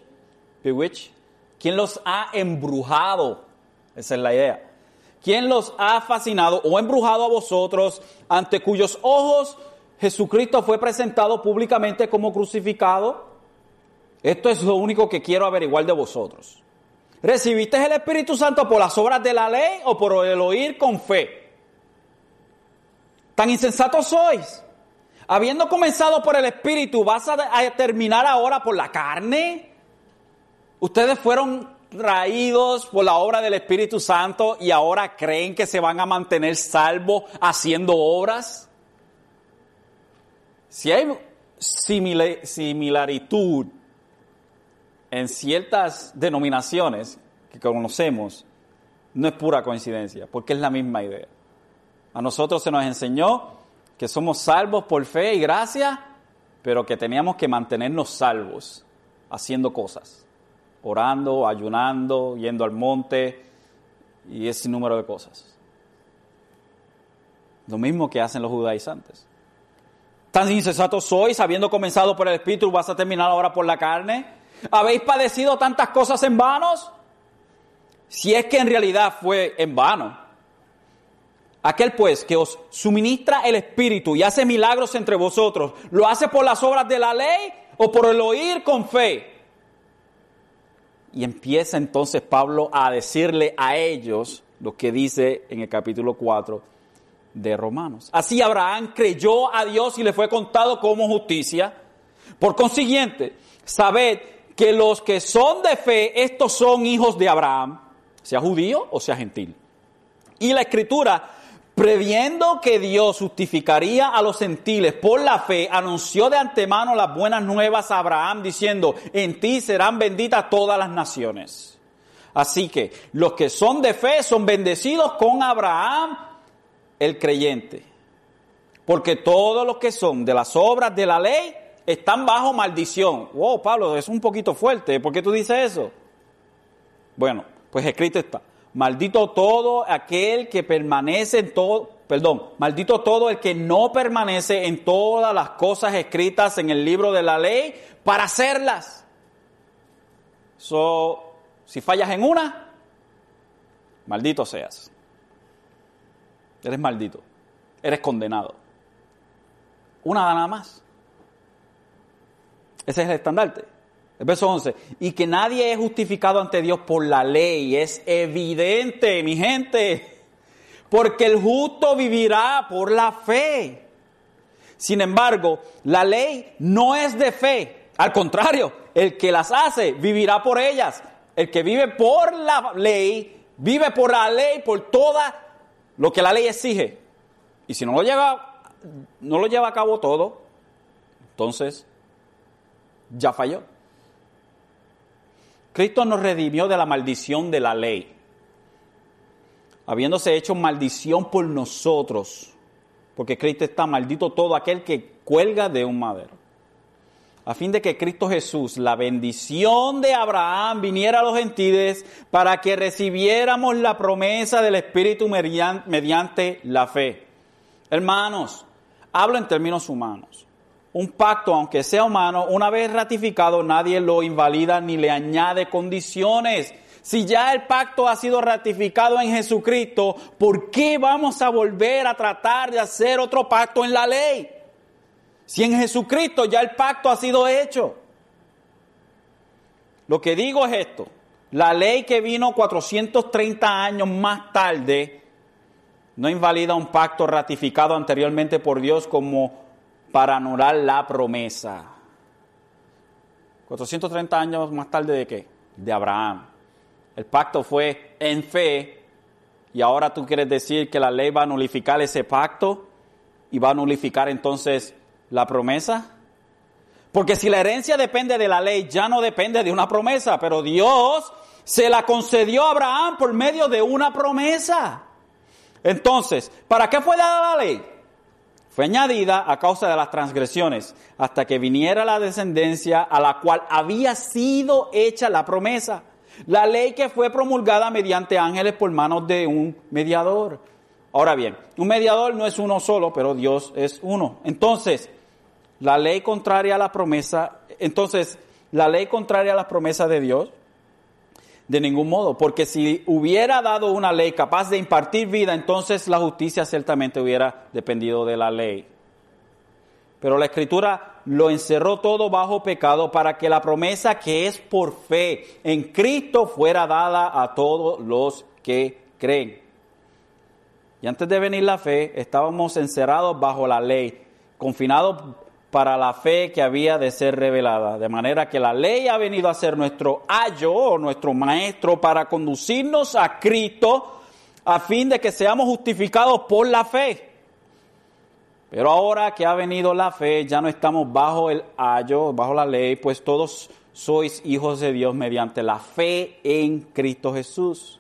bewitch. ¿Quién los ha embrujado? Esa es la idea. ¿Quién los ha fascinado o embrujado a vosotros ante cuyos ojos Jesucristo fue presentado públicamente como crucificado? Esto es lo único que quiero averiguar de vosotros. ¿Recibiste el Espíritu Santo por las obras de la ley o por el oír con fe? Tan insensatos sois. Habiendo comenzado por el Espíritu, ¿vas a, terminar ahora por la carne? Ustedes fueron traídos por la obra del Espíritu Santo y ahora creen que se van a mantener salvos haciendo obras. Si hay similaritud en ciertas denominaciones que conocemos, no es pura coincidencia, porque es la misma idea. A nosotros se nos enseñó que somos salvos por fe y gracia, pero que teníamos que mantenernos salvos haciendo cosas, orando, ayunando, yendo al monte y ese número de cosas. Lo mismo que hacen los judaizantes. Tan insensatos sois, habiendo comenzado por el Espíritu, vas a terminar ahora por la carne. ¿Habéis padecido tantas cosas en vanos? Si es que en realidad fue en vano. Aquel pues que os suministra el Espíritu y hace milagros entre vosotros, ¿lo hace por las obras de la ley o por el oír con fe? Y empieza entonces Pablo a decirle a ellos lo que dice en el capítulo 4 de Romanos. Así Abraham creyó a Dios y le fue contado como justicia. Por consiguiente, sabed que los que son de fe, estos son hijos de Abraham, sea judío o sea gentil. Y la escritura, previendo que Dios justificaría a los gentiles por la fe, anunció de antemano las buenas nuevas a Abraham, diciendo, en ti serán benditas todas las naciones. Así que los que son de fe son bendecidos con Abraham, el creyente. Porque todos los que son de las obras de la ley, están bajo maldición. Wow, Pablo, es un poquito fuerte. ¿Por qué tú dices eso? Bueno, pues escrito está. Maldito todo aquel que permanece en todo, perdón, maldito todo el que no permanece en todas las cosas escritas en el libro de la ley para hacerlas. So, si fallas en una, maldito seas. Eres maldito. Eres condenado. Una nada más. Ese es el estandarte. Verso 11. Y que nadie es justificado ante Dios por la ley. Es evidente, mi gente. Porque el justo vivirá por la fe. Sin embargo, la ley no es de fe. Al contrario, el que las hace vivirá por ellas. El que vive por la ley, vive por la ley, por toda lo que la ley exige. Y si no lo lleva, no lo lleva a cabo todo, entonces ya falló. Cristo nos redimió de la maldición de la ley, habiéndose hecho maldición por nosotros, porque Cristo está maldito todo aquel que cuelga de un madero. A fin de que Cristo Jesús, la bendición de Abraham, viniera a los gentiles para que recibiéramos la promesa del Espíritu mediante la fe. Hermanos, hablo en términos humanos un pacto, aunque sea humano, una vez ratificado, nadie lo invalida ni le añade condiciones. Si ya el pacto ha sido ratificado en Jesucristo, ¿por qué vamos a volver a tratar de hacer otro pacto en la ley? Si en Jesucristo ya el pacto ha sido hecho. Lo que digo es esto. La ley que vino 430 años más tarde no invalida un pacto ratificado anteriormente por Dios como para anular la promesa. 430 años más tarde de qué? De Abraham. El pacto fue en fe y ahora tú quieres decir que la ley va a nulificar ese pacto y va a nulificar entonces la promesa. Porque si la herencia depende de la ley, ya no depende de una promesa, pero Dios se la concedió a Abraham por medio de una promesa. Entonces, ¿para qué fue dada la ley? Fue añadida a causa de las transgresiones, hasta que viniera la descendencia a la cual había sido hecha la promesa. La ley que fue promulgada mediante ángeles por manos de un mediador. Ahora bien, un mediador no es uno solo, pero Dios es uno. Entonces, la ley contraria a la promesa, entonces, la ley contraria a la promesa de Dios, de ningún modo, porque si hubiera dado una ley capaz de impartir vida, entonces la justicia ciertamente hubiera dependido de la ley. Pero la escritura lo encerró todo bajo pecado para que la promesa que es por fe en Cristo fuera dada a todos los que creen. Y antes de venir la fe, estábamos encerrados bajo la ley, confinados para la fe que había de ser revelada. De manera que la ley ha venido a ser nuestro ayo o nuestro maestro para conducirnos a Cristo a fin de que seamos justificados por la fe. Pero ahora que ha venido la fe, ya no estamos bajo el ayo, bajo la ley, pues todos sois hijos de Dios mediante la fe en Cristo Jesús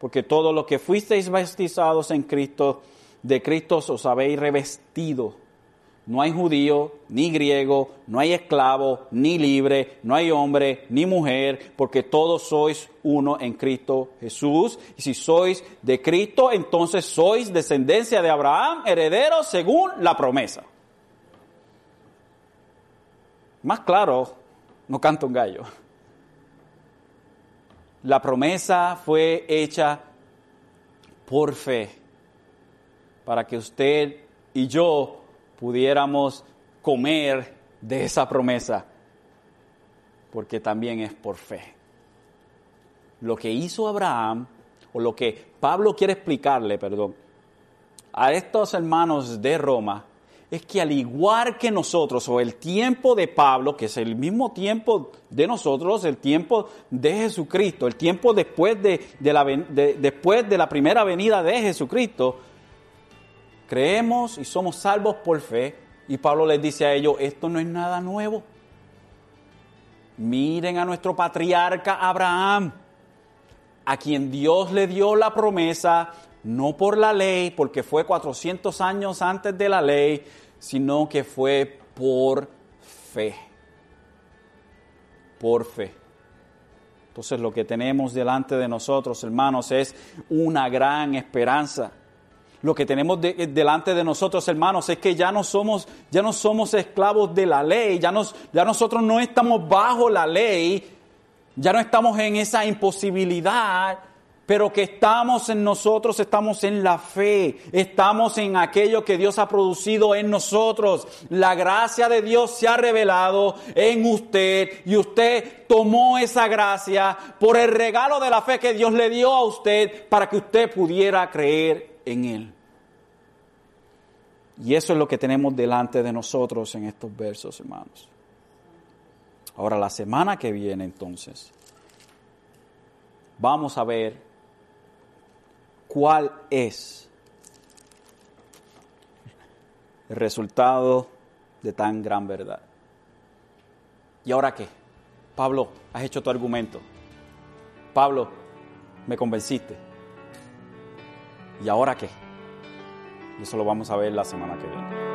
porque todo lo que fuisteis bautizados en Cristo, de Cristo os habéis revestido. No hay judío, ni griego, no hay esclavo, ni libre, no hay hombre, ni mujer, porque todos sois uno en Cristo Jesús. Y si sois de Cristo, entonces sois descendencia de Abraham, herederos según la promesa. Más claro, no canta un gallo. La promesa fue hecha por fe, para que usted y yo pudiéramos comer de esa promesa, porque también es por fe. Lo que hizo Abraham, o lo que Pablo quiere explicarle, perdón, a estos hermanos de Roma, es que al igual que nosotros, o el tiempo de Pablo, que es el mismo tiempo de nosotros, el tiempo de Jesucristo, el tiempo después de, la, después de la primera venida de Jesucristo, creemos y somos salvos por fe. Y Pablo les dice a ellos, esto no es nada nuevo. Miren a nuestro patriarca Abraham, a quien Dios le dio la promesa no por la ley, porque fue 400 años antes de la ley, sino que fue por fe. Por fe. Entonces lo que tenemos delante de nosotros, hermanos, es una gran esperanza. Lo que tenemos delante de nosotros, hermanos, es que ya no somos, ya no somos esclavos de la ley, ya, nos, ya nosotros no estamos bajo la ley, ya no estamos en esa imposibilidad, pero que estamos en nosotros, estamos en la fe, estamos en aquello que Dios ha producido en nosotros. La gracia de Dios se ha revelado en usted y usted tomó esa gracia por el regalo de la fe que Dios le dio a usted para que usted pudiera creer en Él. Y eso es lo que tenemos delante de nosotros en estos versos, hermanos. Ahora, la semana que viene entonces, vamos a ver cuál es el resultado de tan gran verdad. ¿Y ahora qué? Pablo, has hecho tu argumento. Pablo, me convenciste. ¿Y ahora qué? Y eso lo vamos a ver la semana que viene.